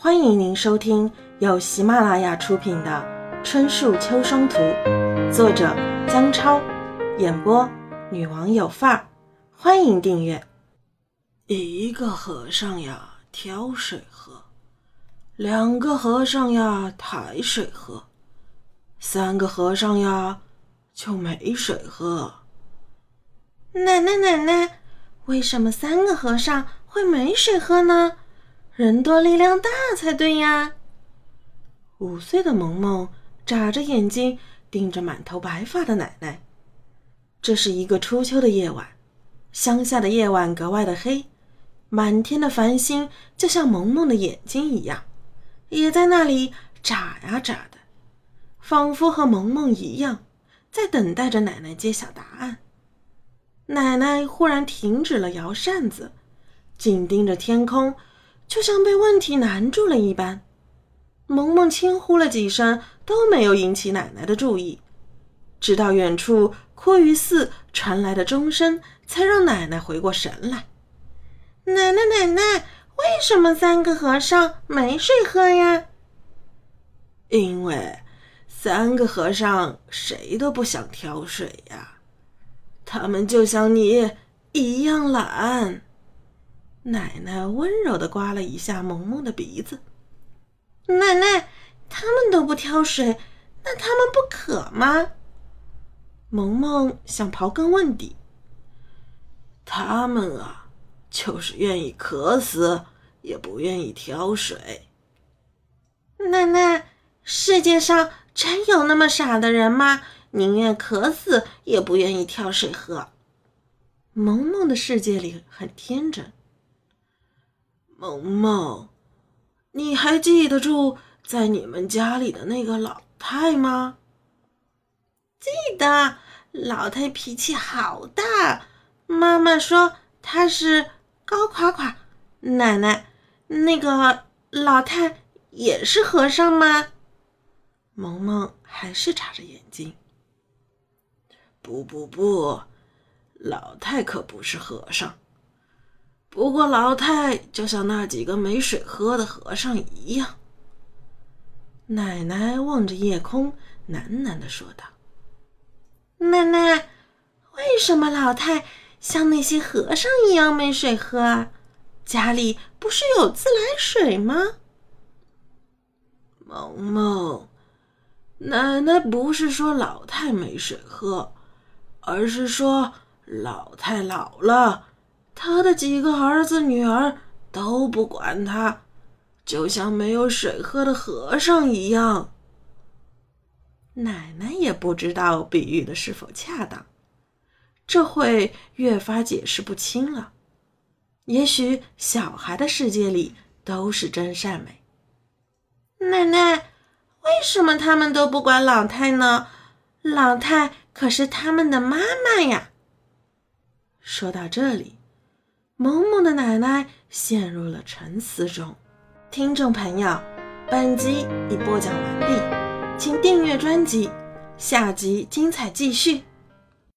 欢迎您收听由喜马拉雅出品的《春树秋霜图》，作者姜超，演播女王有范儿。欢迎订阅。一个和尚呀，挑水喝；两个和尚呀，抬水喝；三个和尚呀，就没水喝。奶奶，奶奶，为什么三个和尚会没水喝呢？人多力量大才对呀！五岁的萌萌眨着眼睛盯着满头白发的奶奶。这是一个初秋的夜晚，乡下的夜晚格外的黑，满天的繁星就像萌萌的眼睛一样，也在那里眨呀眨的，仿佛和萌萌一样，在等待着奶奶揭晓答案。奶奶忽然停止了摇扇子，紧盯着天空。就像被问题难住了一般，萌萌轻呼了几声，都没有引起奶奶的注意。直到远处枯鱼寺传来的钟声，才让奶奶回过神来。奶奶，奶奶，为什么三个和尚没水喝呀？因为三个和尚谁都不想挑水呀，他们就像你一样懒。奶奶温柔的刮了一下萌萌的鼻子。奶奶，他们都不挑水，那他们不渴吗？萌萌想刨根问底。他们啊，就是愿意渴死，也不愿意挑水。奶奶，世界上真有那么傻的人吗？宁愿渴死，也不愿意挑水喝？萌萌的世界里很天真。萌萌，你还记得住在你们家里的那个老太吗？记得，老太脾气好大。妈妈说她是高垮垮。奶奶，那个老太也是和尚吗？萌萌还是眨着眼睛。不不不，老太可不是和尚。不过，老太就像那几个没水喝的和尚一样。奶奶望着夜空，喃喃的说道：“奶奶，为什么老太像那些和尚一样没水喝啊？家里不是有自来水吗？”萌萌，奶奶不是说老太没水喝，而是说老太老了。他的几个儿子女儿都不管他，就像没有水喝的和尚一样。奶奶也不知道比喻的是否恰当，这会越发解释不清了。也许小孩的世界里都是真善美。奶奶，为什么他们都不管老太呢？老太可是他们的妈妈呀。说到这里。萌萌的奶奶陷入了沉思中。听众朋友，本集已播讲完毕，请订阅专辑，下集精彩继续。